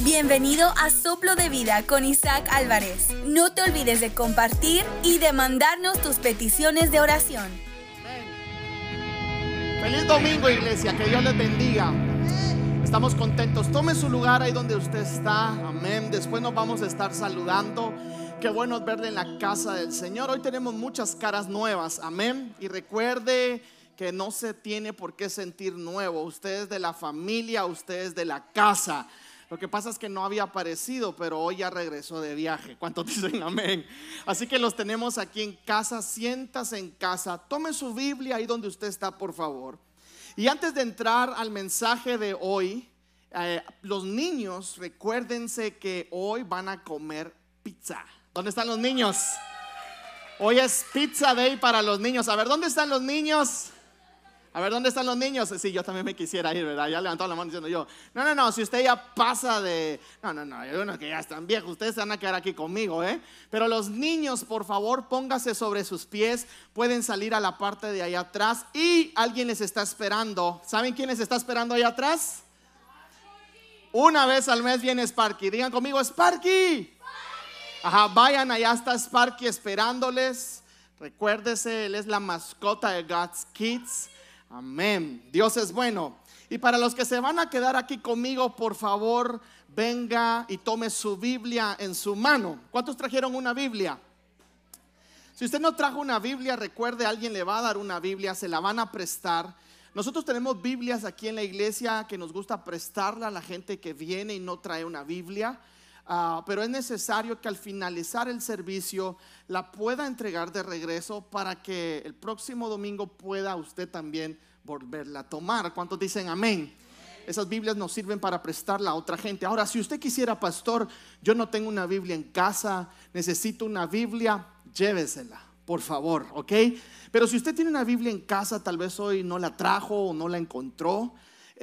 Bienvenido a Soplo de Vida con Isaac Álvarez. No te olvides de compartir y de mandarnos tus peticiones de oración. Feliz domingo, iglesia. Que Dios les bendiga. Estamos contentos. Tome su lugar ahí donde usted está. Amén. Después nos vamos a estar saludando. Qué bueno verle en la casa del Señor. Hoy tenemos muchas caras nuevas. Amén. Y recuerde que no se tiene por qué sentir nuevo. Usted es de la familia, usted es de la casa. Lo que pasa es que no había aparecido, pero hoy ya regresó de viaje. ¿Cuántos dicen amén? Así que los tenemos aquí en casa. Siéntase en casa. Tome su Biblia ahí donde usted está, por favor. Y antes de entrar al mensaje de hoy, eh, los niños, recuérdense que hoy van a comer pizza. ¿Dónde están los niños? Hoy es Pizza Day para los niños. A ver, ¿dónde están los niños? A ver, ¿dónde están los niños? Sí, yo también me quisiera ir, ¿verdad? Ya levantó la mano diciendo yo, no, no, no, si usted ya pasa de, no, no, no, hay unos que ya están viejos, ustedes se van a quedar aquí conmigo, ¿eh? Pero los niños, por favor, póngase sobre sus pies, pueden salir a la parte de allá atrás y alguien les está esperando. ¿Saben quién les está esperando allá atrás? Una vez al mes viene Sparky. Digan conmigo, Sparky. Ajá, vayan, allá está Sparky esperándoles. Recuérdese, él es la mascota de God's Kids. Amén. Dios es bueno. Y para los que se van a quedar aquí conmigo, por favor, venga y tome su Biblia en su mano. ¿Cuántos trajeron una Biblia? Si usted no trajo una Biblia, recuerde, alguien le va a dar una Biblia, se la van a prestar. Nosotros tenemos Biblias aquí en la iglesia que nos gusta prestarla a la gente que viene y no trae una Biblia. Uh, pero es necesario que al finalizar el servicio la pueda entregar de regreso para que el próximo domingo pueda usted también volverla a tomar. ¿Cuántos dicen amén? Esas Biblias nos sirven para prestarla a otra gente. Ahora, si usted quisiera, pastor, yo no tengo una Biblia en casa, necesito una Biblia, llévesela, por favor, ¿ok? Pero si usted tiene una Biblia en casa, tal vez hoy no la trajo o no la encontró,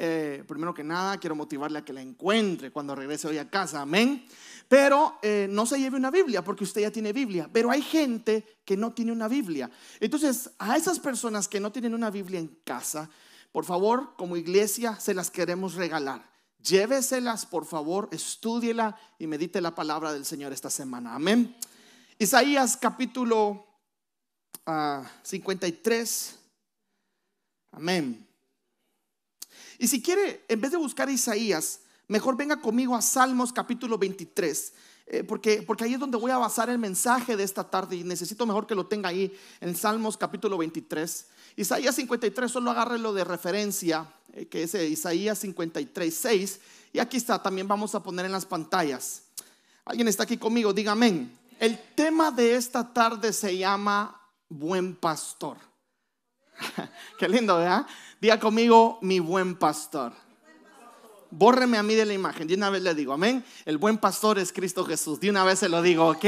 eh, primero que nada, quiero motivarle a que la encuentre cuando regrese hoy a casa, amén. Pero eh, no se lleve una Biblia porque usted ya tiene Biblia. Pero hay gente que no tiene una Biblia. Entonces, a esas personas que no tienen una Biblia en casa, por favor, como iglesia, se las queremos regalar. Lléveselas, por favor, estúdiela y medite la palabra del Señor esta semana. Amén. Isaías capítulo 53. Ah, Amén. Y si quiere, en vez de buscar Isaías, mejor venga conmigo a Salmos capítulo 23. Eh, porque, porque ahí es donde voy a basar el mensaje de esta tarde y necesito mejor que lo tenga ahí en Salmos capítulo 23. Isaías 53, solo lo de referencia, eh, que es Isaías 53, 6. Y aquí está, también vamos a poner en las pantallas. ¿Alguien está aquí conmigo? Diga. El tema de esta tarde se llama Buen Pastor. Qué lindo, ¿verdad? Diga conmigo, mi buen pastor. Bórreme a mí de la imagen. De una vez le digo, amén. El buen pastor es Cristo Jesús. De una vez se lo digo, ok.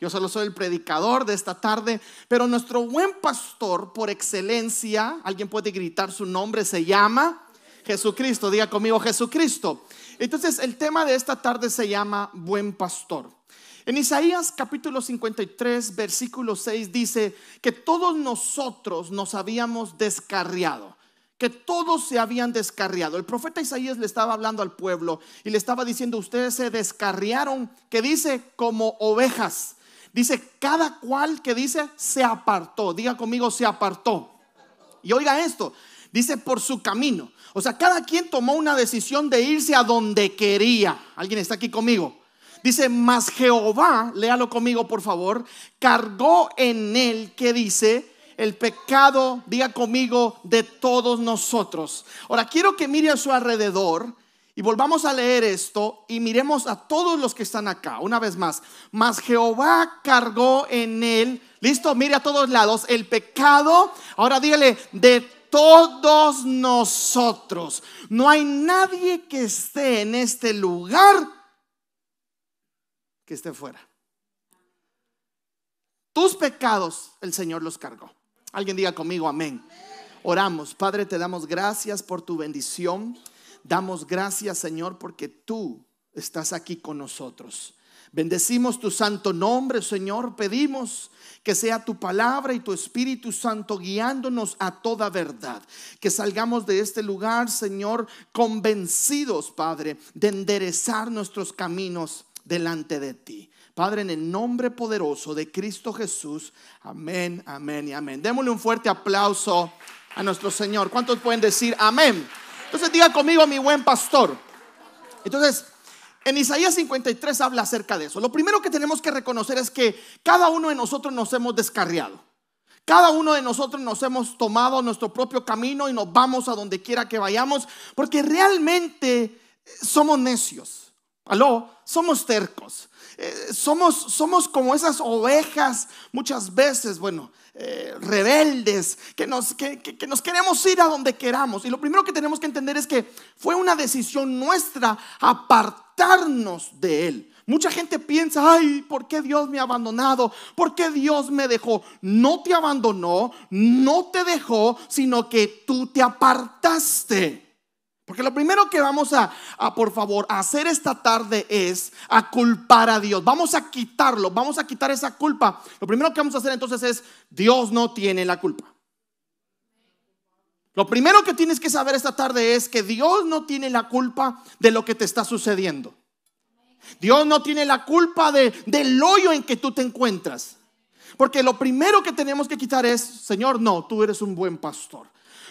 Yo solo soy el predicador de esta tarde. Pero nuestro buen pastor, por excelencia, alguien puede gritar su nombre, se llama Jesucristo. Diga conmigo, Jesucristo. Entonces, el tema de esta tarde se llama buen pastor. En Isaías capítulo 53, versículo 6 dice que todos nosotros nos habíamos descarriado que todos se habían descarriado. El profeta Isaías le estaba hablando al pueblo y le estaba diciendo, ustedes se descarriaron, que dice como ovejas. Dice, cada cual que dice se apartó. Diga conmigo, se apartó. Y oiga esto, dice por su camino. O sea, cada quien tomó una decisión de irse a donde quería. ¿Alguien está aquí conmigo? Dice, mas Jehová, léalo conmigo por favor, cargó en él, que dice, el pecado, diga conmigo, de todos nosotros. Ahora, quiero que mire a su alrededor y volvamos a leer esto y miremos a todos los que están acá. Una vez más, mas Jehová cargó en él, listo, mire a todos lados, el pecado, ahora dígale, de todos nosotros. No hay nadie que esté en este lugar que esté fuera. Tus pecados el Señor los cargó. Alguien diga conmigo amén. Oramos, Padre, te damos gracias por tu bendición. Damos gracias, Señor, porque tú estás aquí con nosotros. Bendecimos tu santo nombre, Señor. Pedimos que sea tu palabra y tu Espíritu Santo guiándonos a toda verdad. Que salgamos de este lugar, Señor, convencidos, Padre, de enderezar nuestros caminos delante de ti. Padre, en el nombre poderoso de Cristo Jesús. Amén, amén y amén. Démosle un fuerte aplauso a nuestro Señor. ¿Cuántos pueden decir amén? Entonces diga conmigo, mi buen pastor. Entonces, en Isaías 53 habla acerca de eso. Lo primero que tenemos que reconocer es que cada uno de nosotros nos hemos descarriado. Cada uno de nosotros nos hemos tomado nuestro propio camino y nos vamos a donde quiera que vayamos, porque realmente somos necios. Aló, somos tercos. Eh, somos, somos como esas ovejas muchas veces, bueno, eh, rebeldes, que nos, que, que nos queremos ir a donde queramos. Y lo primero que tenemos que entender es que fue una decisión nuestra apartarnos de Él. Mucha gente piensa, ay, ¿por qué Dios me ha abandonado? ¿Por qué Dios me dejó? No te abandonó, no te dejó, sino que tú te apartaste. Porque lo primero que vamos a, por favor, hacer esta tarde es a culpar a Dios. Vamos a quitarlo, vamos a quitar esa culpa. Lo primero que vamos a hacer entonces es, Dios no tiene la culpa. Lo primero que tienes que saber esta tarde es que Dios no tiene la culpa de lo que te está sucediendo. Dios no tiene la culpa de, del hoyo en que tú te encuentras. Porque lo primero que tenemos que quitar es, Señor, no, tú eres un buen pastor.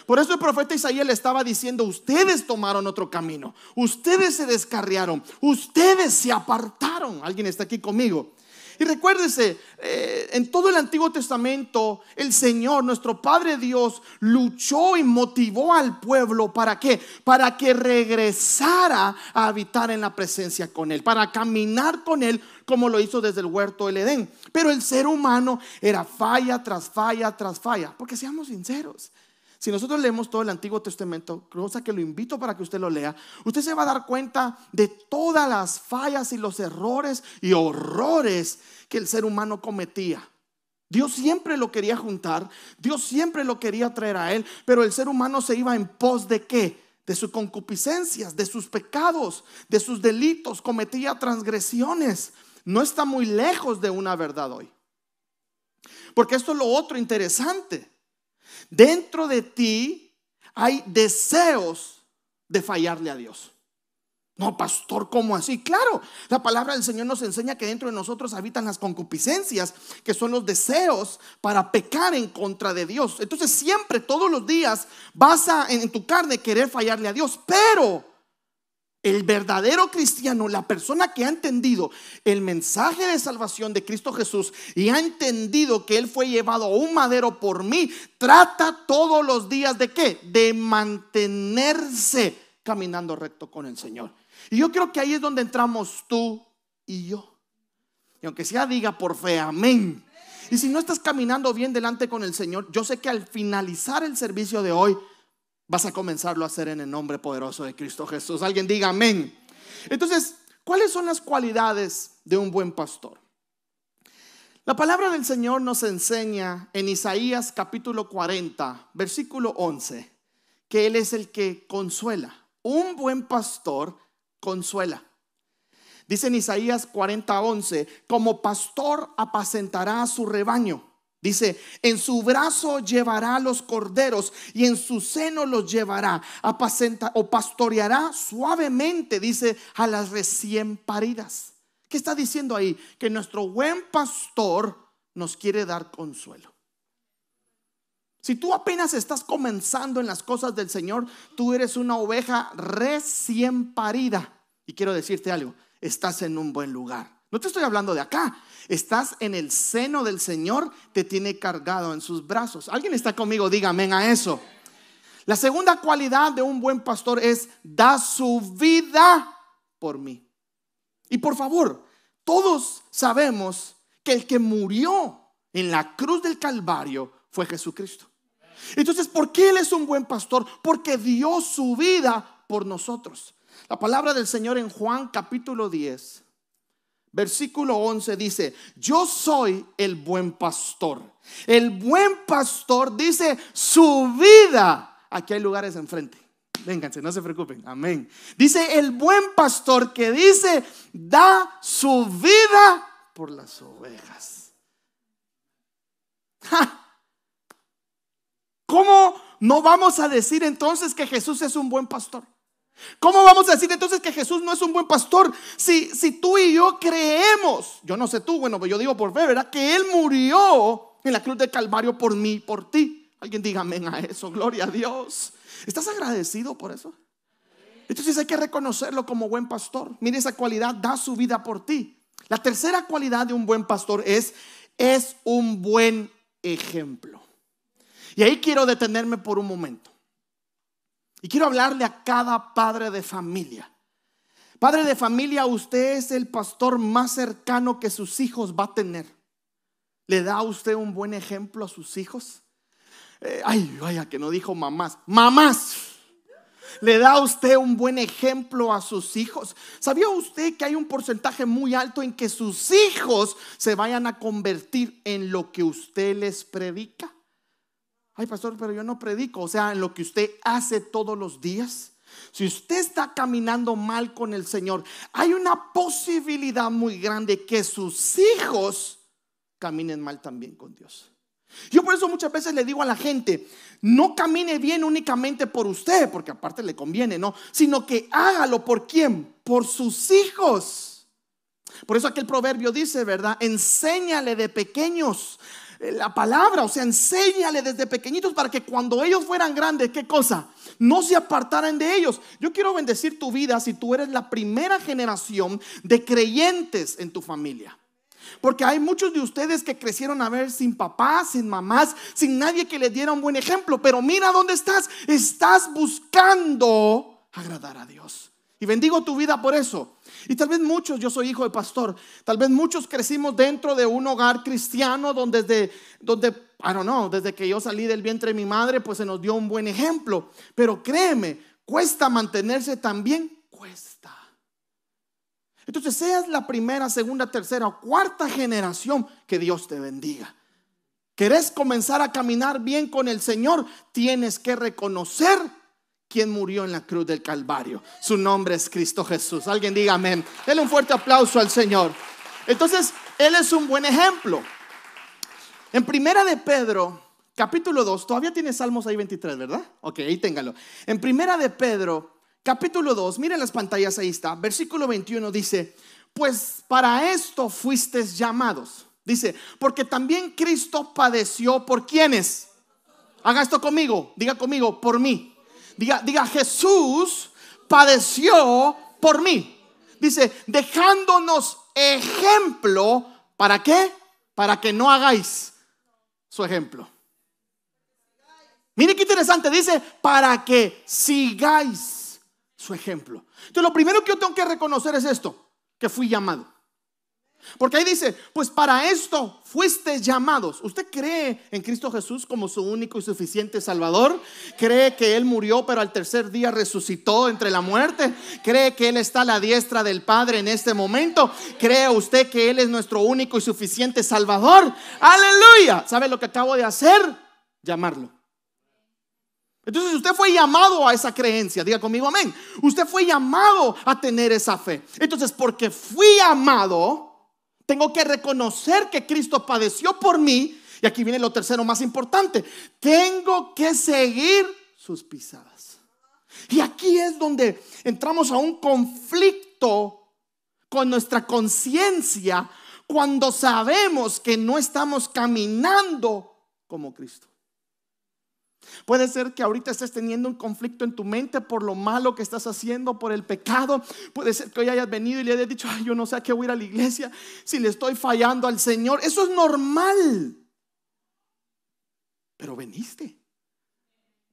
Por eso el profeta Isaías le estaba diciendo, ustedes tomaron otro camino, ustedes se descarriaron, ustedes se apartaron. ¿Alguien está aquí conmigo? Y recuérdese, eh, en todo el Antiguo Testamento, el Señor, nuestro Padre Dios, luchó y motivó al pueblo para qué? Para que regresara a habitar en la presencia con Él, para caminar con Él como lo hizo desde el huerto del Edén. Pero el ser humano era falla tras falla tras falla, porque seamos sinceros. Si nosotros leemos todo el Antiguo Testamento, cosa que lo invito para que usted lo lea, usted se va a dar cuenta de todas las fallas y los errores y horrores que el ser humano cometía. Dios siempre lo quería juntar, Dios siempre lo quería traer a él, pero el ser humano se iba en pos de qué? De sus concupiscencias, de sus pecados, de sus delitos, cometía transgresiones. No está muy lejos de una verdad hoy. Porque esto es lo otro interesante. Dentro de ti hay deseos de fallarle a Dios. No, pastor, ¿cómo así? Claro, la palabra del Señor nos enseña que dentro de nosotros habitan las concupiscencias, que son los deseos para pecar en contra de Dios. Entonces siempre, todos los días, vas a en tu carne querer fallarle a Dios, pero el verdadero cristiano, la persona que ha entendido el mensaje de salvación de Cristo Jesús y ha entendido que Él fue llevado a un madero por mí, trata todos los días de qué? De mantenerse caminando recto con el Señor. Y yo creo que ahí es donde entramos tú y yo. Y aunque sea diga por fe, amén. Y si no estás caminando bien delante con el Señor, yo sé que al finalizar el servicio de hoy, vas a comenzarlo a hacer en el nombre poderoso de Cristo Jesús. Alguien diga amén. Entonces, ¿cuáles son las cualidades de un buen pastor? La palabra del Señor nos enseña en Isaías capítulo 40, versículo 11, que Él es el que consuela. Un buen pastor consuela. Dice en Isaías 40, 11, como pastor apacentará a su rebaño Dice, en su brazo llevará los corderos y en su seno los llevará, apacenta o pastoreará suavemente, dice, a las recién paridas. ¿Qué está diciendo ahí? Que nuestro buen pastor nos quiere dar consuelo. Si tú apenas estás comenzando en las cosas del Señor, tú eres una oveja recién parida. Y quiero decirte algo, estás en un buen lugar. No te estoy hablando de acá. Estás en el seno del Señor, te tiene cargado en sus brazos. ¿Alguien está conmigo? Dígame a eso. La segunda cualidad de un buen pastor es da su vida por mí. Y por favor, todos sabemos que el que murió en la cruz del Calvario fue Jesucristo. Entonces, ¿por qué Él es un buen pastor? Porque dio su vida por nosotros. La palabra del Señor en Juan capítulo 10 Versículo 11 dice, yo soy el buen pastor. El buen pastor dice su vida. Aquí hay lugares enfrente. Vénganse, no se preocupen. Amén. Dice el buen pastor que dice, da su vida por las ovejas. ¿Cómo no vamos a decir entonces que Jesús es un buen pastor? ¿Cómo vamos a decir entonces que Jesús no es un buen pastor? Si, si tú y yo creemos, yo no sé tú, bueno, yo digo por fe, ¿verdad? Que Él murió en la cruz del Calvario por mí, por ti. Alguien diga amén a eso, gloria a Dios. ¿Estás agradecido por eso? Entonces hay que reconocerlo como buen pastor. Mire esa cualidad, da su vida por ti. La tercera cualidad de un buen pastor es, es un buen ejemplo. Y ahí quiero detenerme por un momento. Y quiero hablarle a cada padre de familia. Padre de familia, usted es el pastor más cercano que sus hijos va a tener. ¿Le da usted un buen ejemplo a sus hijos? Eh, ay, vaya, que no dijo mamás. Mamás. ¿Le da usted un buen ejemplo a sus hijos? ¿Sabía usted que hay un porcentaje muy alto en que sus hijos se vayan a convertir en lo que usted les predica? Ay, pastor, pero yo no predico. O sea, en lo que usted hace todos los días. Si usted está caminando mal con el Señor, hay una posibilidad muy grande que sus hijos caminen mal también con Dios. Yo por eso muchas veces le digo a la gente, no camine bien únicamente por usted, porque aparte le conviene, ¿no? Sino que hágalo por quién? Por sus hijos. Por eso aquel proverbio dice, ¿verdad? Enséñale de pequeños la palabra, o sea, enséñale desde pequeñitos para que cuando ellos fueran grandes, ¿qué cosa? No se apartaran de ellos. Yo quiero bendecir tu vida si tú eres la primera generación de creyentes en tu familia. Porque hay muchos de ustedes que crecieron a ver sin papás, sin mamás, sin nadie que les diera un buen ejemplo. Pero mira dónde estás. Estás buscando agradar a Dios. Y bendigo tu vida por eso. Y tal vez muchos, yo soy hijo de pastor, tal vez muchos crecimos dentro de un hogar cristiano donde desde, donde, I don't know, desde que yo salí del vientre de mi madre, pues se nos dio un buen ejemplo. Pero créeme, cuesta mantenerse también, cuesta. Entonces, seas la primera, segunda, tercera o cuarta generación, que Dios te bendiga. ¿Querés comenzar a caminar bien con el Señor? Tienes que reconocer quien murió en la cruz del Calvario. Su nombre es Cristo Jesús. Alguien diga amén. Dele un fuerte aplauso al Señor. Entonces, Él es un buen ejemplo. En primera de Pedro, capítulo 2, todavía tiene Salmos ahí 23, ¿verdad? Ok, ahí téngalo. En primera de Pedro, capítulo 2, miren las pantallas, ahí está. Versículo 21 dice, pues para esto fuisteis llamados. Dice, porque también Cristo padeció por quienes. Haga esto conmigo, diga conmigo, por mí Diga, Jesús padeció por mí. Dice, dejándonos ejemplo, ¿para qué? Para que no hagáis su ejemplo. Mire qué interesante, dice, para que sigáis su ejemplo. Entonces, lo primero que yo tengo que reconocer es esto, que fui llamado. Porque ahí dice, pues para esto fuiste llamados. ¿Usted cree en Cristo Jesús como su único y suficiente Salvador? ¿Cree que Él murió pero al tercer día resucitó entre la muerte? ¿Cree que Él está a la diestra del Padre en este momento? ¿Cree usted que Él es nuestro único y suficiente Salvador? Aleluya. ¿Sabe lo que acabo de hacer? Llamarlo. Entonces usted fue llamado a esa creencia, diga conmigo amén. Usted fue llamado a tener esa fe. Entonces, porque fui llamado, tengo que reconocer que Cristo padeció por mí. Y aquí viene lo tercero más importante. Tengo que seguir sus pisadas. Y aquí es donde entramos a un conflicto con nuestra conciencia cuando sabemos que no estamos caminando como Cristo. Puede ser que ahorita estés teniendo un conflicto en tu mente por lo malo que estás haciendo, por el pecado. Puede ser que hoy hayas venido y le hayas dicho, Ay, yo no sé a qué voy a ir a la iglesia, si le estoy fallando al Señor. Eso es normal. Pero veniste.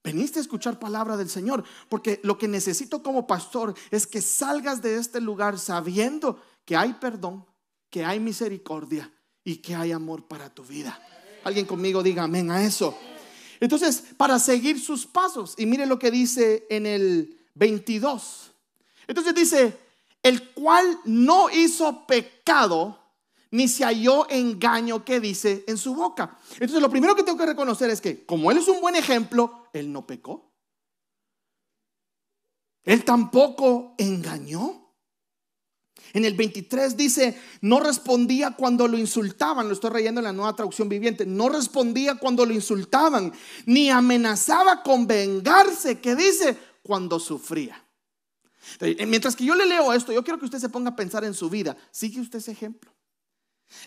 Veniste a escuchar palabra del Señor, porque lo que necesito como pastor es que salgas de este lugar sabiendo que hay perdón, que hay misericordia y que hay amor para tu vida. Alguien conmigo diga amén a eso. Entonces, para seguir sus pasos, y mire lo que dice en el 22. Entonces dice, el cual no hizo pecado, ni se halló engaño que dice en su boca. Entonces, lo primero que tengo que reconocer es que, como él es un buen ejemplo, él no pecó. Él tampoco engañó. En el 23 dice, no respondía cuando lo insultaban, lo estoy leyendo en la nueva traducción viviente, no respondía cuando lo insultaban, ni amenazaba con vengarse, que dice, cuando sufría. Eh, mientras que yo le leo esto, yo quiero que usted se ponga a pensar en su vida. ¿Sigue usted ese ejemplo?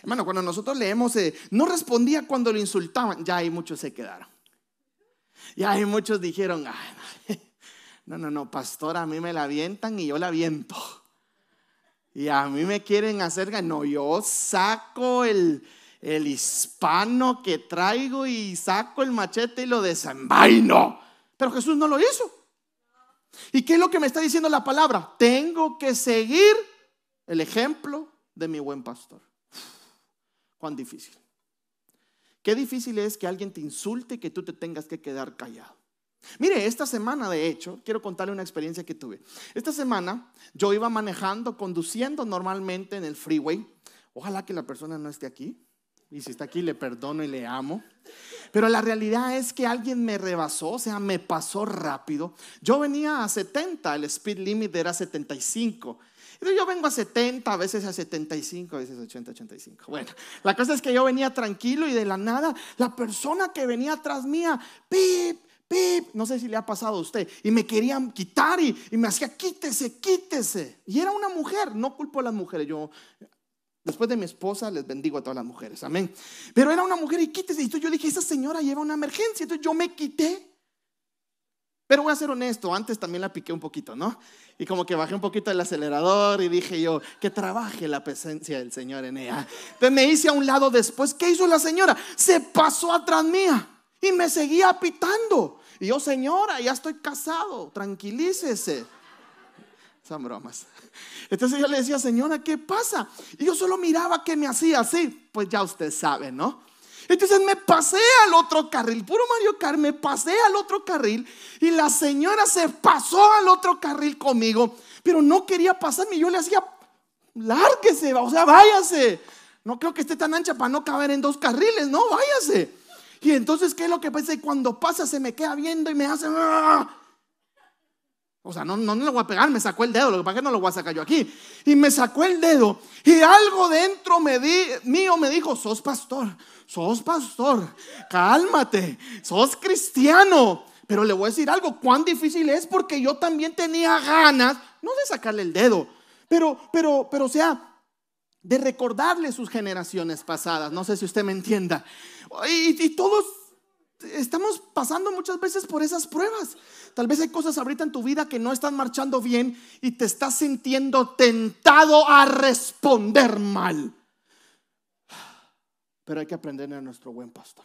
Hermano, cuando nosotros leemos, eh, no respondía cuando lo insultaban, ya hay muchos se quedaron. Ya hay muchos dijeron, no, no, no, pastor, a mí me la avientan y yo la aviento. Y a mí me quieren hacer, no, yo saco el, el hispano que traigo y saco el machete y lo desenvaino. Pero Jesús no lo hizo. ¿Y qué es lo que me está diciendo la palabra? Tengo que seguir el ejemplo de mi buen pastor. Cuán difícil. Qué difícil es que alguien te insulte y que tú te tengas que quedar callado. Mire, esta semana de hecho, quiero contarle una experiencia que tuve. Esta semana yo iba manejando, conduciendo normalmente en el freeway. Ojalá que la persona no esté aquí. Y si está aquí, le perdono y le amo. Pero la realidad es que alguien me rebasó, o sea, me pasó rápido. Yo venía a 70, el speed limit era 75. Yo vengo a 70, a veces a 75, a veces a 80, 85. Bueno, la cosa es que yo venía tranquilo y de la nada, la persona que venía atrás mía, pip, no sé si le ha pasado a usted, y me querían quitar y, y me hacía quítese, quítese. Y era una mujer, no culpo a las mujeres, yo Después de mi esposa, les bendigo a todas las mujeres. Amén. Pero era una mujer y quítese. Y yo dije, esa señora lleva una emergencia. Entonces yo me quité. Pero voy a ser honesto, antes también la piqué un poquito, ¿no? Y como que bajé un poquito el acelerador y dije yo, que trabaje la presencia del Señor en ella. Entonces me hice a un lado después. ¿Qué hizo la señora? Se pasó atrás mía y me seguía pitando. Y yo, señora, ya estoy casado, tranquilícese. Son bromas. Entonces yo le decía, señora, ¿qué pasa? Y yo solo miraba que me hacía así. Pues ya usted sabe, ¿no? Entonces me pasé al otro carril, puro Mario Kart, me pasé al otro carril y la señora se pasó al otro carril conmigo, pero no quería pasarme. Yo le hacía, lárguese, o sea, váyase. No creo que esté tan ancha para no caber en dos carriles, no, váyase. Y entonces, ¿qué es lo que pasa? Y cuando pasa, se me queda viendo y me hace. ¡ah! O sea, no, no, no le voy a pegar, me sacó el dedo, lo que pasa es que no lo voy a sacar yo aquí. Y me sacó el dedo y algo dentro mío me dijo, sos pastor, sos pastor, cálmate, sos cristiano. Pero le voy a decir algo, cuán difícil es porque yo también tenía ganas, no de sacarle el dedo, pero, pero, pero, o sea, de recordarle sus generaciones pasadas. No sé si usted me entienda. Y, todos estamos pasando muchas veces por esas pruebas. Tal vez hay cosas ahorita en tu vida que no están marchando bien y te estás sintiendo tentado a responder mal. Pero hay que aprender a nuestro buen pastor.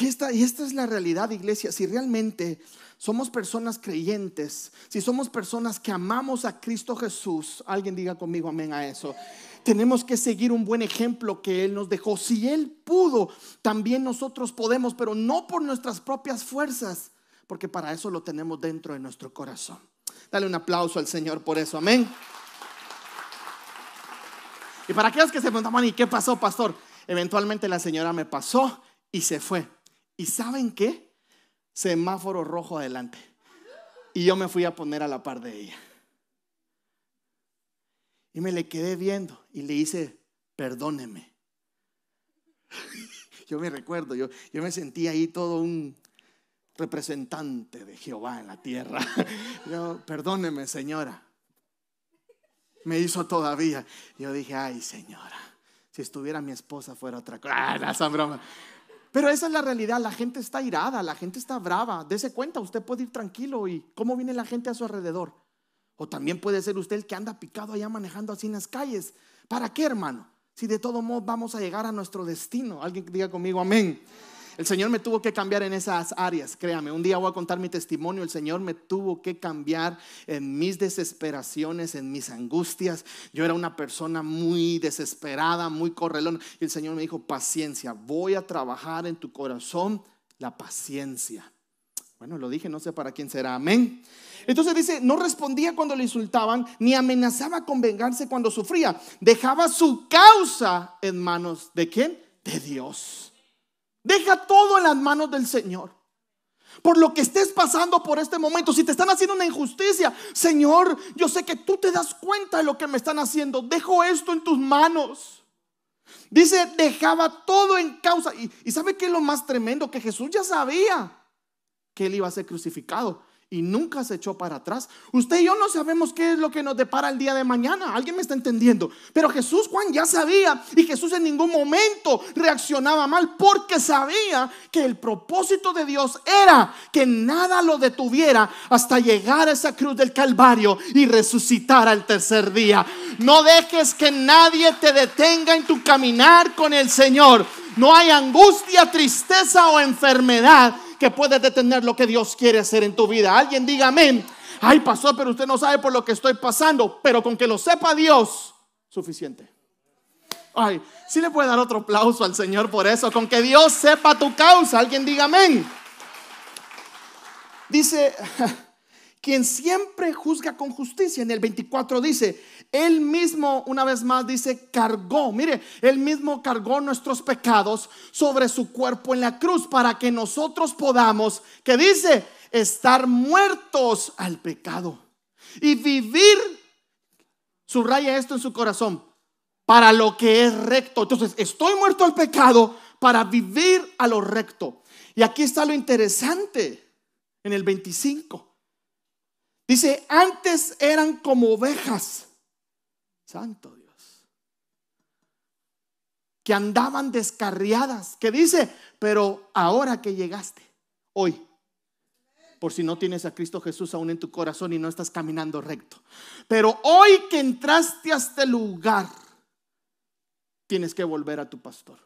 Y esta, y esta es la realidad, iglesia. Si realmente somos personas creyentes, si somos personas que amamos a Cristo Jesús, alguien diga conmigo amén a eso. Tenemos que seguir un buen ejemplo que Él nos dejó. Si Él pudo, también nosotros podemos, pero no por nuestras propias fuerzas, porque para eso lo tenemos dentro de nuestro corazón. Dale un aplauso al Señor por eso, amén. Y para aquellos que se preguntaban, ¿y qué pasó, pastor? Eventualmente la señora me pasó y se fue. ¿Y saben qué? Semáforo rojo adelante. Y yo me fui a poner a la par de ella. Y me le quedé viendo y le hice, perdóneme. Yo me recuerdo, yo, yo me sentí ahí todo un representante de Jehová en la tierra. Yo, perdóneme, señora. Me hizo todavía. Yo dije, ay, señora, si estuviera mi esposa fuera otra cosa. Ah, broma. Pero esa es la realidad, la gente está irada, la gente está brava. Dese cuenta, usted puede ir tranquilo y cómo viene la gente a su alrededor. O también puede ser usted el que anda picado allá manejando así en las calles. ¿Para qué, hermano? Si de todo modo vamos a llegar a nuestro destino. Alguien diga conmigo, amén. El Señor me tuvo que cambiar en esas áreas, créame. Un día voy a contar mi testimonio. El Señor me tuvo que cambiar en mis desesperaciones, en mis angustias. Yo era una persona muy desesperada, muy correlón. Y el Señor me dijo, paciencia, voy a trabajar en tu corazón la paciencia. Bueno, lo dije, no sé para quién será. Amén. Entonces dice, no respondía cuando le insultaban, ni amenazaba con vengarse cuando sufría. Dejaba su causa en manos de quién? De Dios. Deja todo en las manos del Señor. por lo que estés pasando por este momento, si te están haciendo una injusticia, Señor, yo sé que tú te das cuenta de lo que me están haciendo. Dejo esto en tus manos. Dice, dejaba todo en causa. Y, y ¿sabe qué es lo más tremendo? Que Jesús ya sabía que él iba a ser crucificado y nunca se echó para atrás. Usted y yo no sabemos qué es lo que nos depara el día de mañana. ¿Alguien me está entendiendo? Pero Jesús, Juan, ya sabía y Jesús en ningún momento reaccionaba mal porque sabía que el propósito de Dios era que nada lo detuviera hasta llegar a esa cruz del Calvario y resucitar al tercer día. No dejes que nadie te detenga en tu caminar con el Señor. No hay angustia, tristeza o enfermedad que puede detener lo que Dios quiere hacer en tu vida. Alguien diga amén. Ay, pasó, pero usted no sabe por lo que estoy pasando, pero con que lo sepa Dios, suficiente. Ay, si le puede dar otro aplauso al Señor por eso, con que Dios sepa tu causa. Alguien diga amén. Dice, quien siempre juzga con justicia. En el 24 dice, él mismo, una vez más, dice, cargó, mire, él mismo cargó nuestros pecados sobre su cuerpo en la cruz para que nosotros podamos, que dice, estar muertos al pecado y vivir, subraya esto en su corazón, para lo que es recto. Entonces, estoy muerto al pecado para vivir a lo recto. Y aquí está lo interesante en el 25. Dice, antes eran como ovejas. Santo Dios. Que andaban descarriadas. Que dice, pero ahora que llegaste, hoy, por si no tienes a Cristo Jesús aún en tu corazón y no estás caminando recto. Pero hoy que entraste a este lugar, tienes que volver a tu pastor.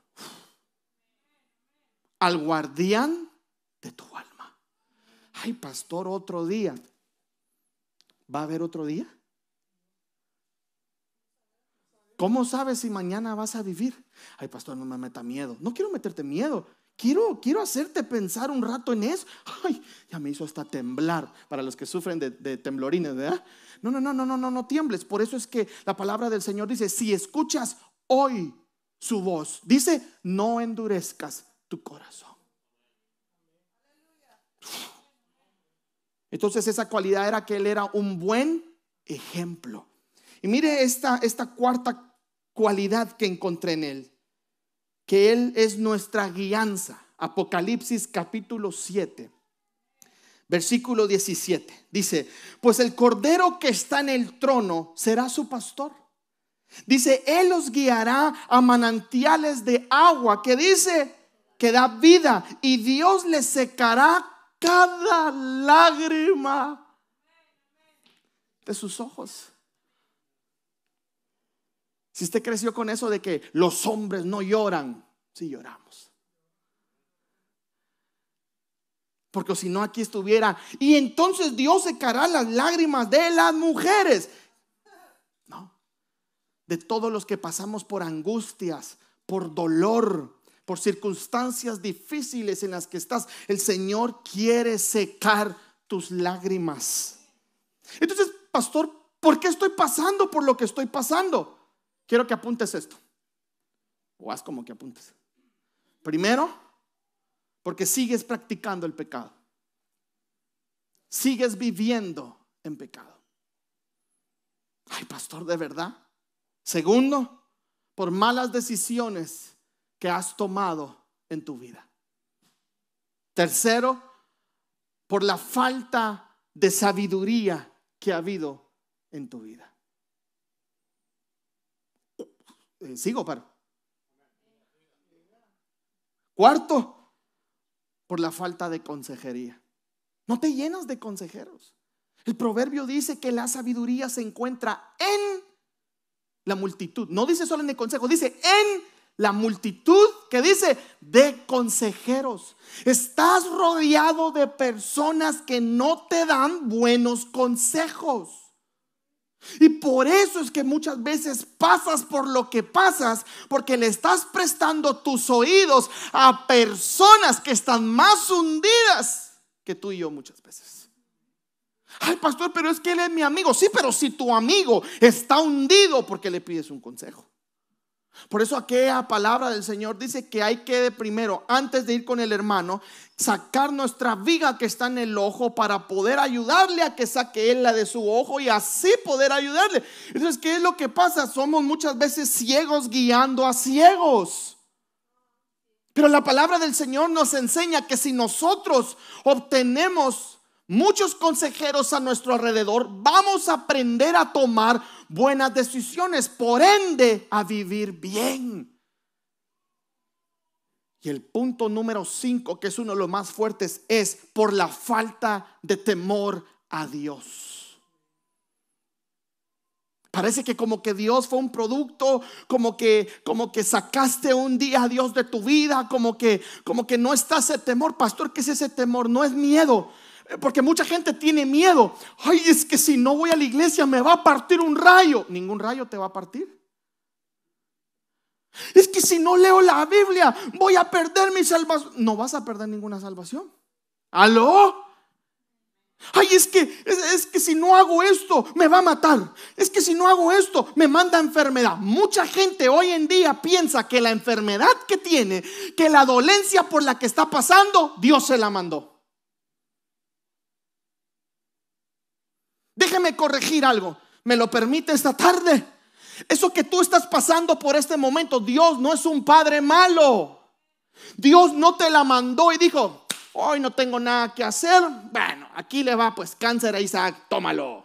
Al guardián de tu alma. Ay, pastor, otro día. ¿Va a haber otro día? ¿Cómo sabes si mañana vas a vivir? Ay, pastor, no me meta miedo. No quiero meterte miedo. Quiero, quiero hacerte pensar un rato en eso. Ay, ya me hizo hasta temblar para los que sufren de, de temblorines, ¿verdad? No, no, no, no, no, no, no tiembles. Por eso es que la palabra del Señor dice, si escuchas hoy su voz, dice, no endurezcas tu corazón. Entonces esa cualidad era que él era un buen ejemplo. Y mire esta, esta cuarta cualidad que encontré en él, que él es nuestra guianza. Apocalipsis capítulo 7, versículo 17. Dice, pues el cordero que está en el trono será su pastor. Dice, él los guiará a manantiales de agua, que dice que da vida, y Dios les secará cada lágrima de sus ojos. Si usted creció con eso de que los hombres no lloran, sí lloramos. Porque si no aquí estuviera, y entonces Dios secará las lágrimas de las mujeres. No, de todos los que pasamos por angustias, por dolor, por circunstancias difíciles en las que estás, el Señor quiere secar tus lágrimas. Entonces, pastor, ¿por qué estoy pasando por lo que estoy pasando? Quiero que apuntes esto. O haz como que apuntes. Primero, porque sigues practicando el pecado. Sigues viviendo en pecado. Ay, pastor, ¿de verdad? Segundo, por malas decisiones que has tomado en tu vida. Tercero, por la falta de sabiduría que ha habido en tu vida. Eh, sigo, para. Cuarto, por la falta de consejería. No te llenas de consejeros. El proverbio dice que la sabiduría se encuentra en la multitud. No dice solo en el consejo, dice en la multitud que dice de consejeros. Estás rodeado de personas que no te dan buenos consejos. Y por eso es que muchas veces pasas por lo que pasas, porque le estás prestando tus oídos a personas que están más hundidas que tú y yo muchas veces. Ay, pastor, pero es que él es mi amigo. Sí, pero si tu amigo está hundido, porque le pides un consejo? Por eso aquella palabra del Señor dice que hay que primero, antes de ir con el hermano, sacar nuestra viga que está en el ojo para poder ayudarle a que saque él la de su ojo y así poder ayudarle. Entonces, ¿qué es lo que pasa? Somos muchas veces ciegos guiando a ciegos. Pero la palabra del Señor nos enseña que si nosotros obtenemos muchos consejeros a nuestro alrededor, vamos a aprender a tomar buenas decisiones, por ende a vivir bien. Y el punto número 5, que es uno de los más fuertes, es por la falta de temor a Dios. Parece que como que Dios fue un producto, como que como que sacaste un día a Dios de tu vida, como que como que no está ese temor, pastor, ¿qué es ese temor? No es miedo, porque mucha gente tiene miedo. Ay, es que si no voy a la iglesia me va a partir un rayo. Ningún rayo te va a partir. Es que si no leo la Biblia voy a perder mi salvación. No vas a perder ninguna salvación. ¿Aló? Ay, es que, es, que si no hago esto, me va a matar. Es que si no hago esto, me manda enfermedad. Mucha gente hoy en día piensa que la enfermedad que tiene, que la dolencia por la que está pasando, Dios se la mandó. Déjeme corregir algo. ¿Me lo permite esta tarde? Eso que tú estás pasando por este momento, Dios no es un padre malo. Dios no te la mandó y dijo, Hoy no tengo nada que hacer. Bueno, aquí le va pues cáncer a Isaac, tómalo.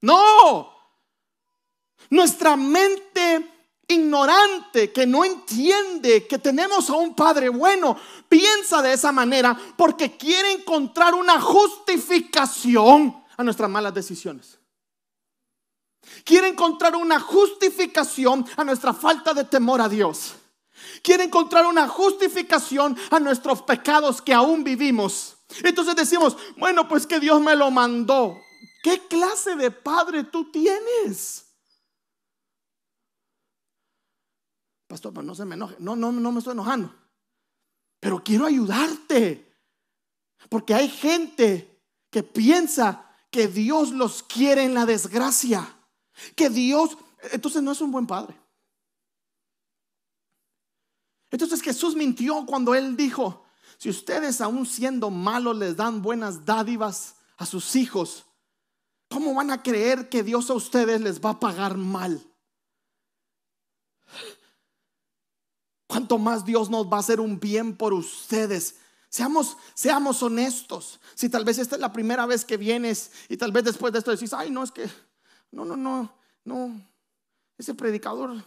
No. Nuestra mente ignorante que no entiende que tenemos a un Padre bueno, piensa de esa manera porque quiere encontrar una justificación a nuestras malas decisiones. Quiere encontrar una justificación a nuestra falta de temor a Dios quiere encontrar una justificación a nuestros pecados que aún vivimos. Entonces decimos, bueno, pues que Dios me lo mandó. ¿Qué clase de padre tú tienes? Pastor, no se me enoje. No, no, no me estoy enojando. Pero quiero ayudarte. Porque hay gente que piensa que Dios los quiere en la desgracia. Que Dios, entonces no es un buen padre. Entonces Jesús mintió cuando él dijo, si ustedes aún siendo malos les dan buenas dádivas a sus hijos, ¿cómo van a creer que Dios a ustedes les va a pagar mal? ¿Cuánto más Dios nos va a hacer un bien por ustedes? Seamos, seamos honestos. Si tal vez esta es la primera vez que vienes y tal vez después de esto decís, ay, no, es que, no, no, no, no, ese predicador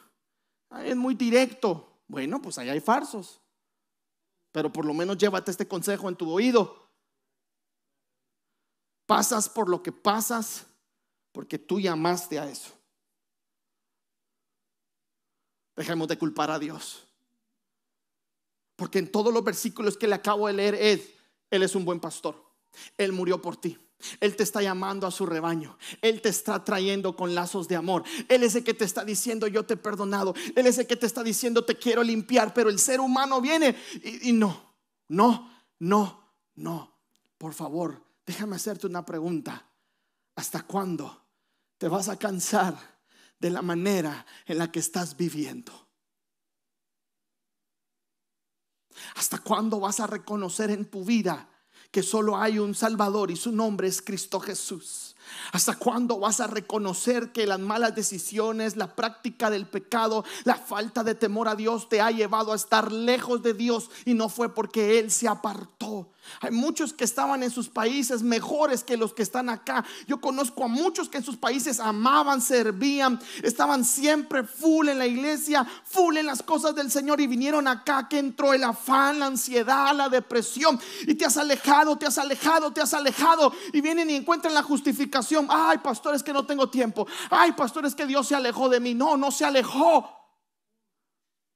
es muy directo. Bueno, pues ahí hay farsos. Pero por lo menos llévate este consejo en tu oído. Pasas por lo que pasas porque tú llamaste a eso. Dejemos de culpar a Dios. Porque en todos los versículos que le acabo de leer es, Él es un buen pastor. Él murió por ti. Él te está llamando a su rebaño. Él te está trayendo con lazos de amor. Él es el que te está diciendo yo te he perdonado. Él es el que te está diciendo te quiero limpiar. Pero el ser humano viene y, y no, no, no, no. Por favor, déjame hacerte una pregunta. ¿Hasta cuándo te vas a cansar de la manera en la que estás viviendo? ¿Hasta cuándo vas a reconocer en tu vida? que solo hay un Salvador y su nombre es Cristo Jesús. ¿Hasta cuándo vas a reconocer que las malas decisiones, la práctica del pecado, la falta de temor a Dios te ha llevado a estar lejos de Dios y no fue porque Él se apartó? Hay muchos que estaban en sus países mejores que los que están acá. Yo conozco a muchos que en sus países amaban, servían, estaban siempre full en la iglesia, full en las cosas del Señor y vinieron acá que entró el afán, la ansiedad, la depresión y te has alejado, te has alejado, te has alejado y vienen y encuentran la justificación Ay, pastor, es que no tengo tiempo. Ay, pastor, es que Dios se alejó de mí. No, no se alejó.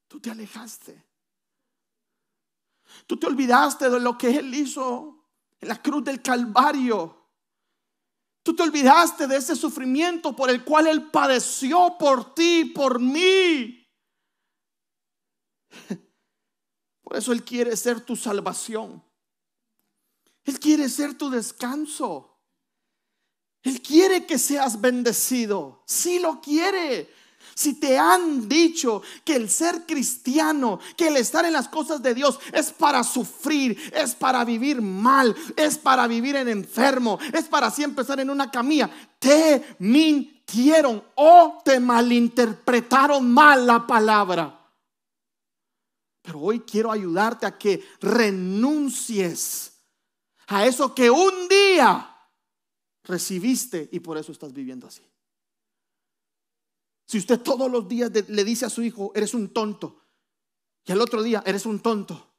Tú te alejaste. Tú te olvidaste de lo que Él hizo en la cruz del Calvario. Tú te olvidaste de ese sufrimiento por el cual Él padeció por ti, por mí. Por eso Él quiere ser tu salvación. Él quiere ser tu descanso. Él quiere que seas bendecido. Sí lo quiere. Si te han dicho que el ser cristiano, que el estar en las cosas de Dios es para sufrir, es para vivir mal, es para vivir en enfermo, es para siempre estar en una camilla, te mintieron o te malinterpretaron mal la palabra. Pero hoy quiero ayudarte a que renuncies a eso que un día recibiste y por eso estás viviendo así. Si usted todos los días le dice a su hijo, eres un tonto, y al otro día, eres un tonto,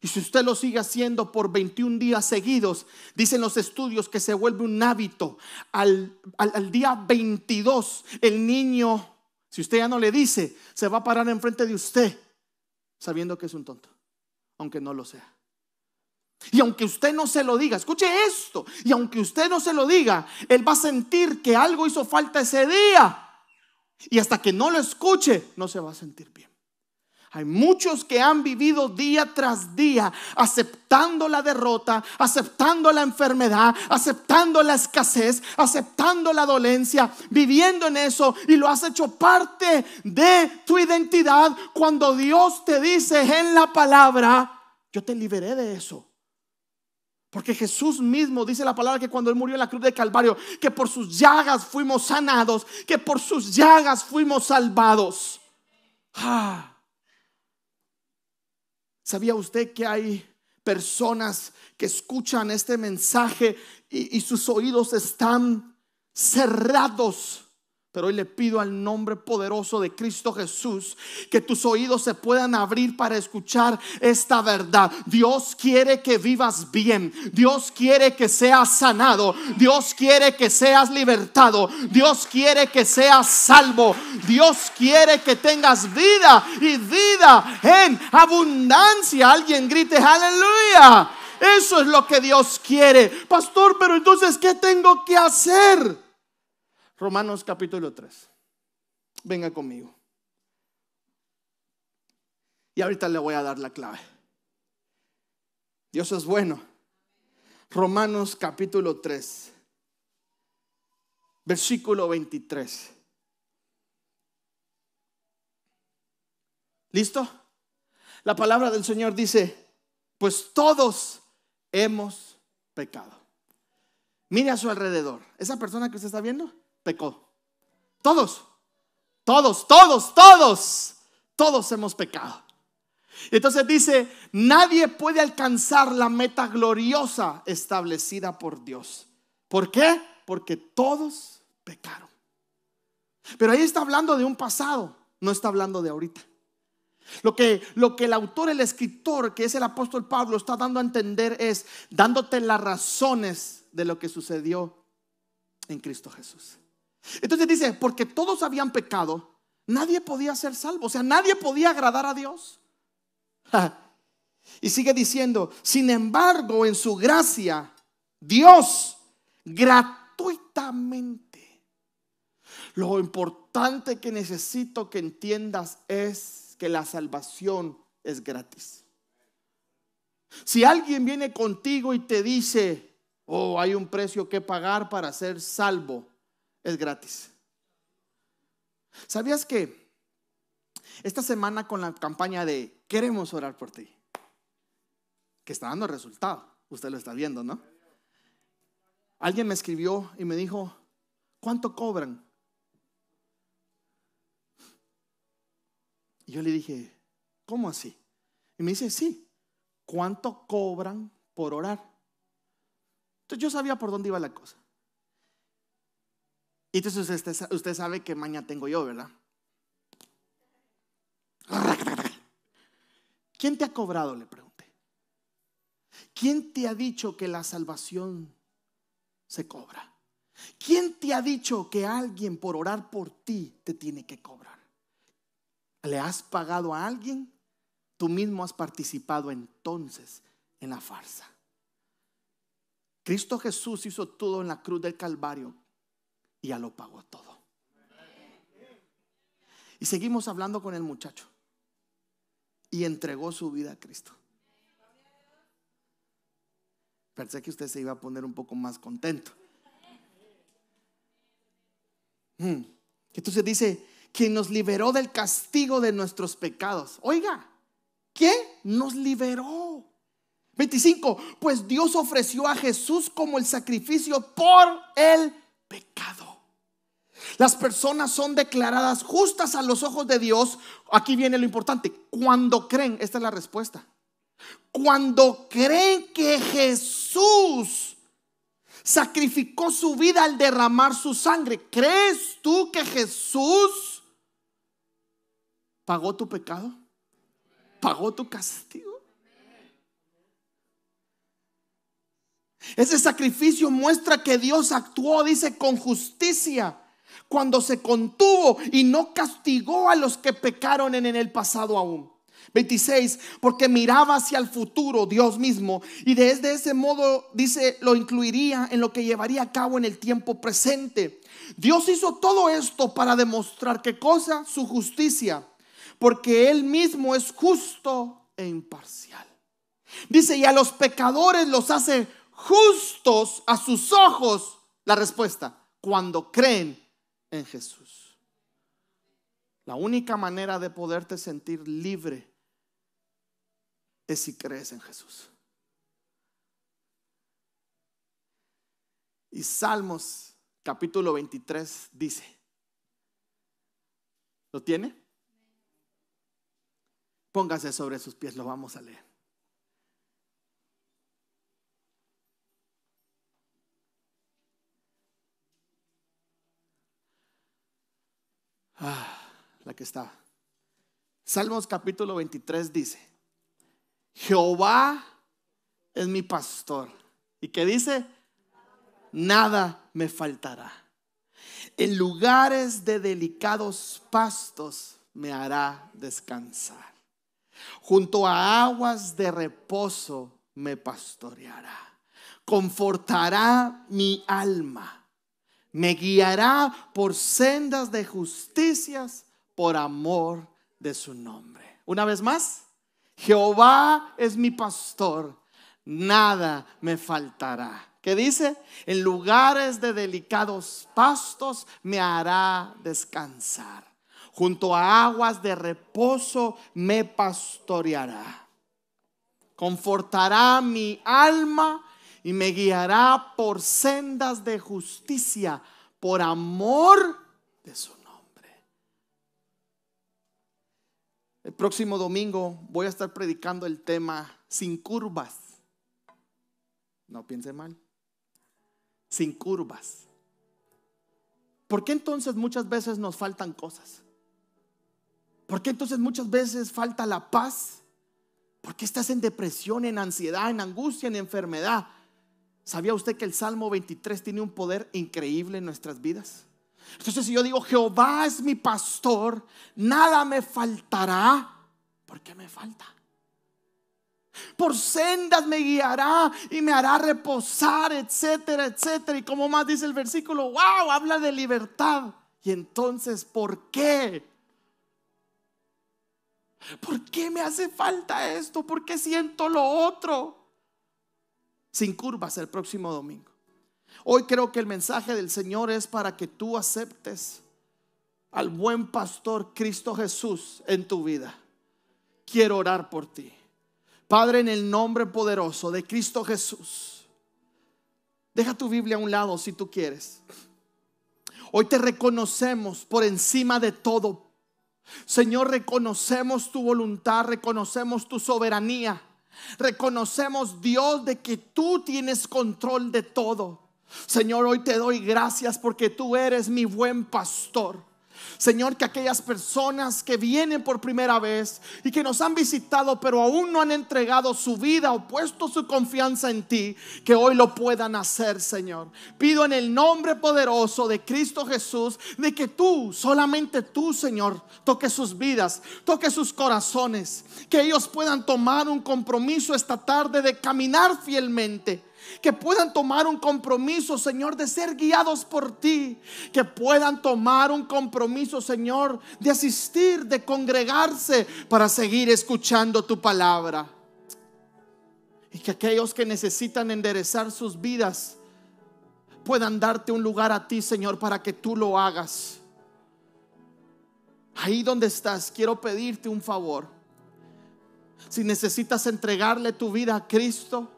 y si usted lo sigue haciendo por 21 días seguidos, dicen los estudios que se vuelve un hábito, al, al, día 22 el niño, si usted ya no le dice, se va a parar enfrente de usted sabiendo que es un tonto, aunque no lo sea. Y aunque usted no se lo diga, escuche esto, y aunque usted no se lo diga, él va a sentir que algo hizo falta ese día. Y hasta que no lo escuche, no se va a sentir bien. Hay muchos que han vivido día tras día aceptando la derrota, aceptando la enfermedad, aceptando la escasez, aceptando la dolencia, viviendo en eso y lo has hecho parte de tu identidad cuando Dios te dice en la palabra, yo te liberé de eso. Porque Jesús mismo dice la palabra que cuando Él murió en la cruz de Calvario, que por sus llagas fuimos sanados, que por sus llagas fuimos salvados. Ah. ¿Sabía usted que hay personas que escuchan este mensaje y sus oídos están cerrados? Pero hoy le pido al nombre poderoso de Cristo Jesús que tus oídos se puedan abrir para escuchar esta verdad. Dios quiere que vivas bien. Dios quiere que seas sanado. Dios quiere que seas libertado. Dios quiere que seas salvo. Dios quiere que tengas vida y vida en abundancia. Alguien grite aleluya. Eso es lo que Dios quiere. Pastor, pero entonces, ¿qué tengo que hacer? Romanos capítulo 3. Venga conmigo. Y ahorita le voy a dar la clave. Dios es bueno. Romanos capítulo 3, versículo 23. ¿Listo? La palabra del Señor dice, pues todos hemos pecado. Mire a su alrededor. Esa persona que usted está viendo, pecó. Todos, todos, todos, todos, todos hemos pecado. Entonces dice, nadie puede alcanzar la meta gloriosa establecida por Dios. ¿Por qué? Porque todos pecaron. Pero ahí está hablando de un pasado, no está hablando de ahorita. Lo que, lo que el autor, el escritor, que es el apóstol Pablo, está dando a entender es dándote las razones de lo que sucedió en Cristo Jesús. Entonces dice, porque todos habían pecado, nadie podía ser salvo, o sea, nadie podía agradar a Dios. Y sigue diciendo, sin embargo, en su gracia, Dios gratuitamente. Lo importante que necesito que entiendas es que la salvación es gratis. Si alguien viene contigo y te dice, oh, hay un precio que pagar para ser salvo, es gratis. ¿Sabías que esta semana con la campaña de queremos orar por ti, que está dando resultado, usted lo está viendo, ¿no? Alguien me escribió y me dijo, ¿cuánto cobran? Y yo le dije, ¿cómo así? Y me dice, sí, ¿cuánto cobran por orar? Entonces yo sabía por dónde iba la cosa. Y entonces usted, sabe que mañana tengo yo, ¿verdad? ¿Quién te ha cobrado? Le pregunté. ¿Quién te ha dicho que la salvación se cobra? ¿Quién te ha dicho que alguien por orar por ti te tiene que cobrar? ¿Le has pagado a alguien? Tú mismo has participado entonces en la farsa. Cristo Jesús hizo todo en la cruz del Calvario y ya lo pagó todo. Y seguimos hablando con el muchacho. Y entregó su vida a Cristo. Pensé que usted se iba a poner un poco más contento. Hmm. Entonces dice quien nos liberó del castigo de nuestros pecados. Oiga, ¿quién nos liberó? 25, pues Dios ofreció a Jesús como el sacrificio por el pecado. Las personas son declaradas justas a los ojos de Dios. Aquí viene lo importante. Cuando creen, esta es la respuesta. Cuando creen que Jesús sacrificó su vida al derramar su sangre, ¿crees tú que Jesús pagó tu pecado? ¿Pagó tu castigo? Ese sacrificio muestra que Dios actuó, dice, con justicia cuando se contuvo y no castigó a los que pecaron en el pasado aún. 26, porque miraba hacia el futuro Dios mismo y desde ese modo, dice, lo incluiría en lo que llevaría a cabo en el tiempo presente. Dios hizo todo esto para demostrar qué cosa, su justicia, porque Él mismo es justo e imparcial. Dice, y a los pecadores los hace justos a sus ojos. La respuesta, cuando creen en Jesús. La única manera de poderte sentir libre es si crees en Jesús. Y Salmos capítulo 23 dice, ¿lo tiene? Póngase sobre sus pies, lo vamos a leer. Ah, la que está. Salmos capítulo 23 dice, Jehová es mi pastor. ¿Y qué dice? Nada me faltará. En lugares de delicados pastos me hará descansar. Junto a aguas de reposo me pastoreará. Confortará mi alma me guiará por sendas de justicias por amor de su nombre. Una vez más, Jehová es mi pastor, nada me faltará. ¿Qué dice? En lugares de delicados pastos me hará descansar. Junto a aguas de reposo me pastoreará. Confortará mi alma y me guiará por sendas de justicia, por amor de su nombre. El próximo domingo voy a estar predicando el tema sin curvas. No piense mal. Sin curvas. ¿Por qué entonces muchas veces nos faltan cosas? ¿Por qué entonces muchas veces falta la paz? ¿Por qué estás en depresión, en ansiedad, en angustia, en enfermedad? ¿Sabía usted que el Salmo 23 tiene un poder increíble en nuestras vidas? Entonces si yo digo, Jehová es mi pastor, nada me faltará, ¿por qué me falta? Por sendas me guiará y me hará reposar, etcétera, etcétera. Y como más dice el versículo, wow, habla de libertad. Y entonces, ¿por qué? ¿Por qué me hace falta esto? ¿Por qué siento lo otro? Sin curvas el próximo domingo. Hoy creo que el mensaje del Señor es para que tú aceptes al buen pastor Cristo Jesús en tu vida. Quiero orar por ti. Padre, en el nombre poderoso de Cristo Jesús. Deja tu Biblia a un lado si tú quieres. Hoy te reconocemos por encima de todo. Señor, reconocemos tu voluntad, reconocemos tu soberanía. Reconocemos, Dios, de que tú tienes control de todo. Señor, hoy te doy gracias porque tú eres mi buen pastor. Señor, que aquellas personas que vienen por primera vez y que nos han visitado pero aún no han entregado su vida o puesto su confianza en ti, que hoy lo puedan hacer, Señor. Pido en el nombre poderoso de Cristo Jesús de que tú, solamente tú, Señor, toque sus vidas, toque sus corazones, que ellos puedan tomar un compromiso esta tarde de caminar fielmente que puedan tomar un compromiso, Señor, de ser guiados por ti, que puedan tomar un compromiso, Señor, de asistir, de congregarse para seguir escuchando tu palabra. Y que aquellos que necesitan enderezar sus vidas puedan darte un lugar a ti, Señor, para que tú lo hagas. Ahí donde estás, quiero pedirte un favor. Si necesitas entregarle tu vida a Cristo,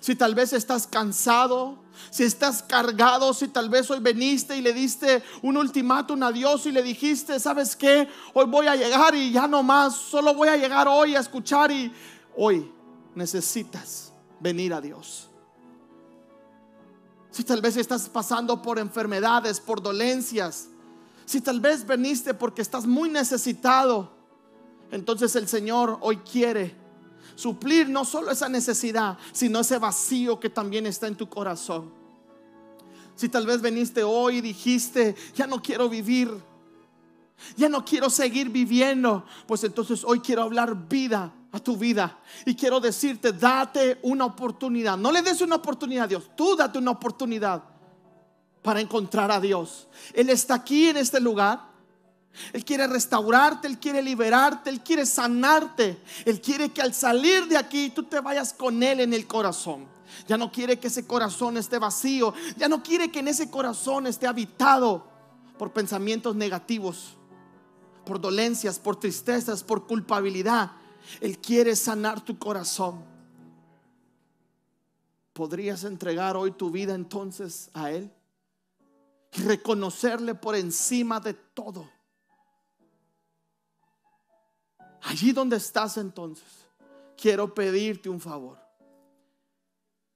si tal vez estás cansado, si estás cargado, si tal vez hoy veniste y le diste un ultimátum a Dios y le dijiste, ¿sabes qué? Hoy voy a llegar y ya no más, solo voy a llegar hoy a escuchar y hoy necesitas venir a Dios. Si tal vez estás pasando por enfermedades, por dolencias, si tal vez veniste porque estás muy necesitado, entonces el Señor hoy quiere suplir no solo esa necesidad, sino ese vacío que también está en tu corazón. Si tal vez veniste hoy y dijiste, ya no quiero vivir, ya no quiero seguir viviendo, pues entonces hoy quiero hablar vida a tu vida y quiero decirte, date una oportunidad. No le des una oportunidad a Dios, tú date una oportunidad para encontrar a Dios. Él está aquí en este lugar. Él quiere restaurarte, Él quiere liberarte, Él quiere sanarte. Él quiere que al salir de aquí tú te vayas con Él en el corazón. Ya no quiere que ese corazón esté vacío. Ya no quiere que en ese corazón esté habitado por pensamientos negativos, por dolencias, por tristezas, por culpabilidad. Él quiere sanar tu corazón. ¿Podrías entregar hoy tu vida entonces a Él? Y reconocerle por encima de todo. Allí donde estás entonces, quiero pedirte un favor.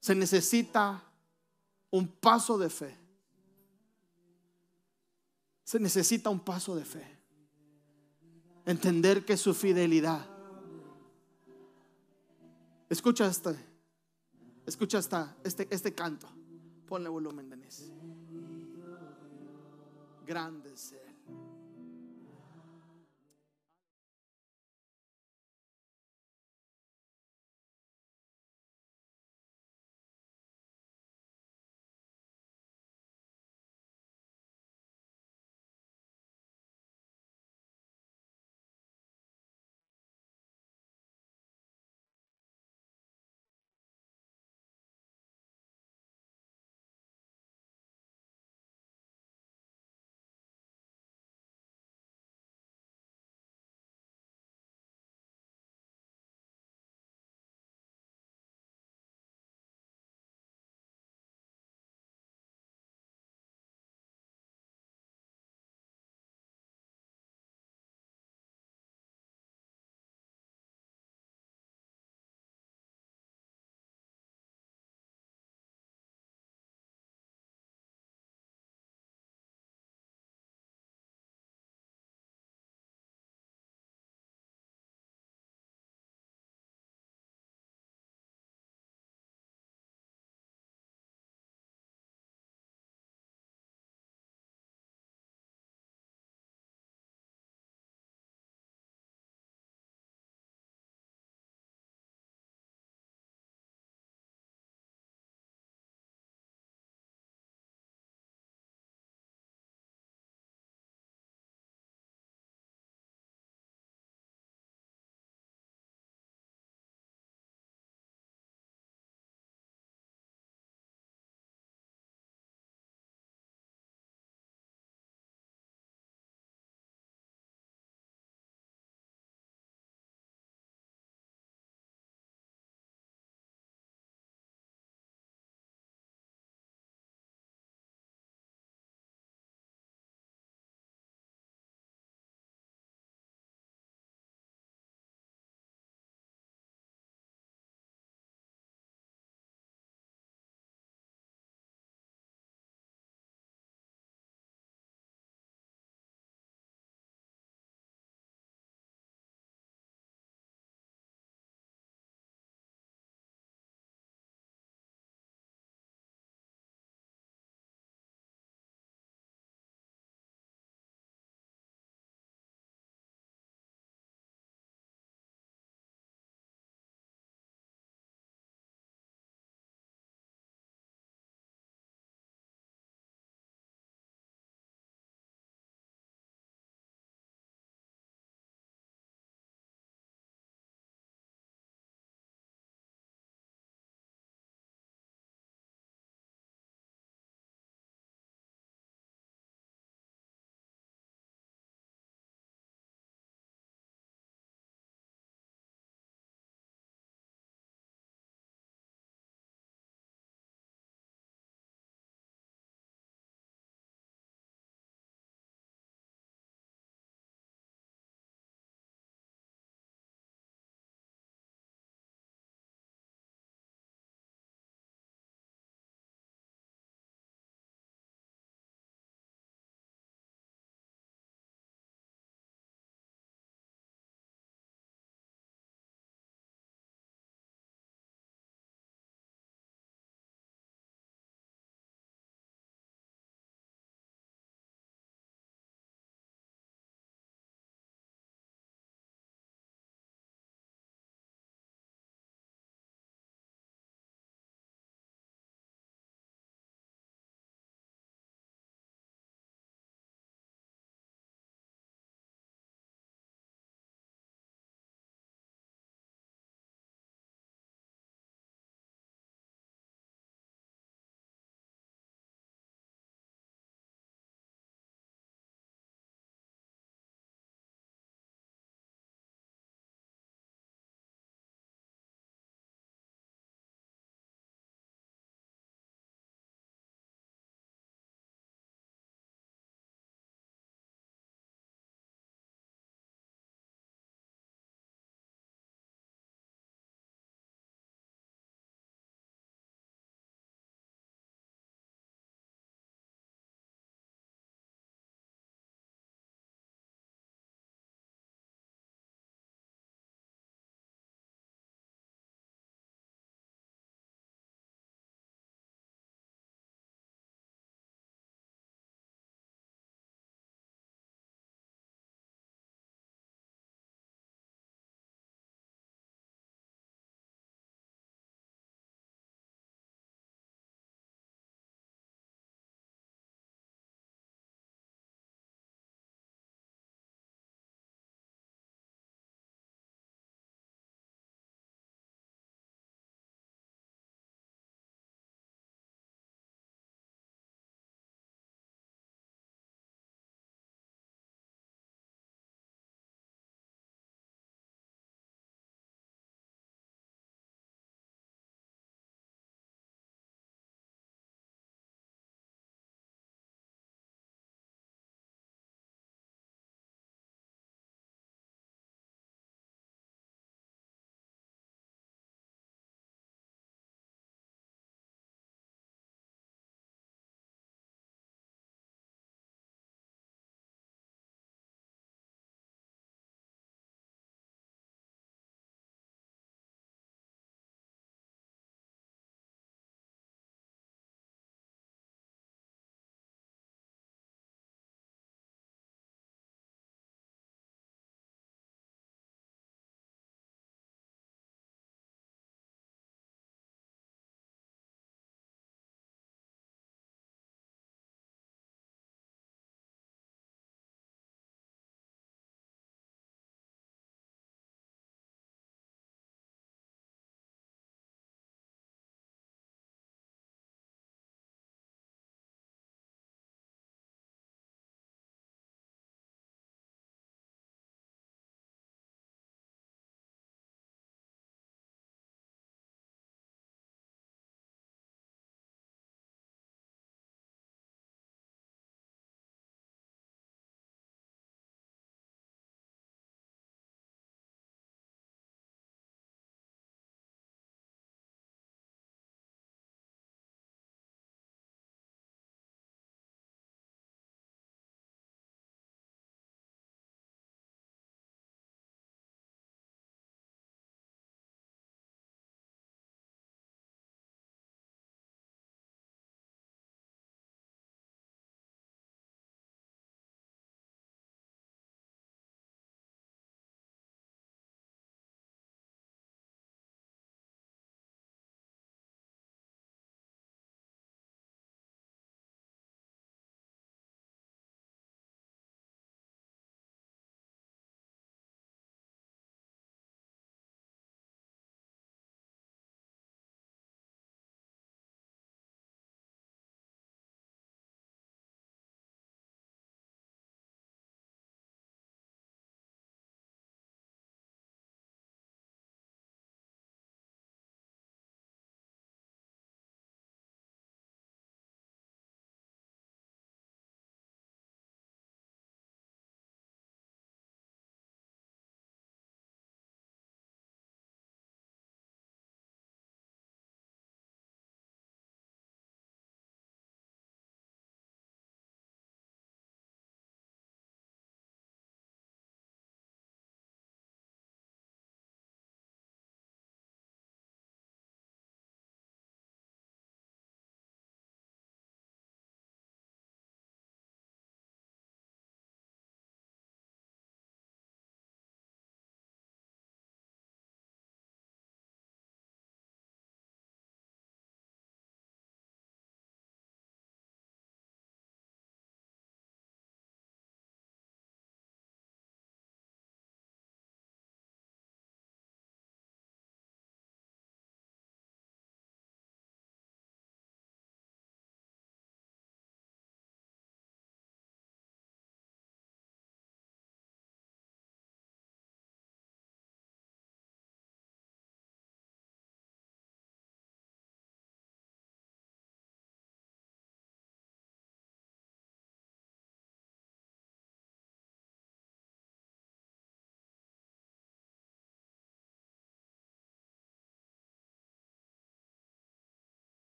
Se necesita un paso de fe. Se necesita un paso de fe. Entender que su fidelidad. Escucha este. Escucha esta, este, este canto. Ponle volumen, Denise. Grande sea.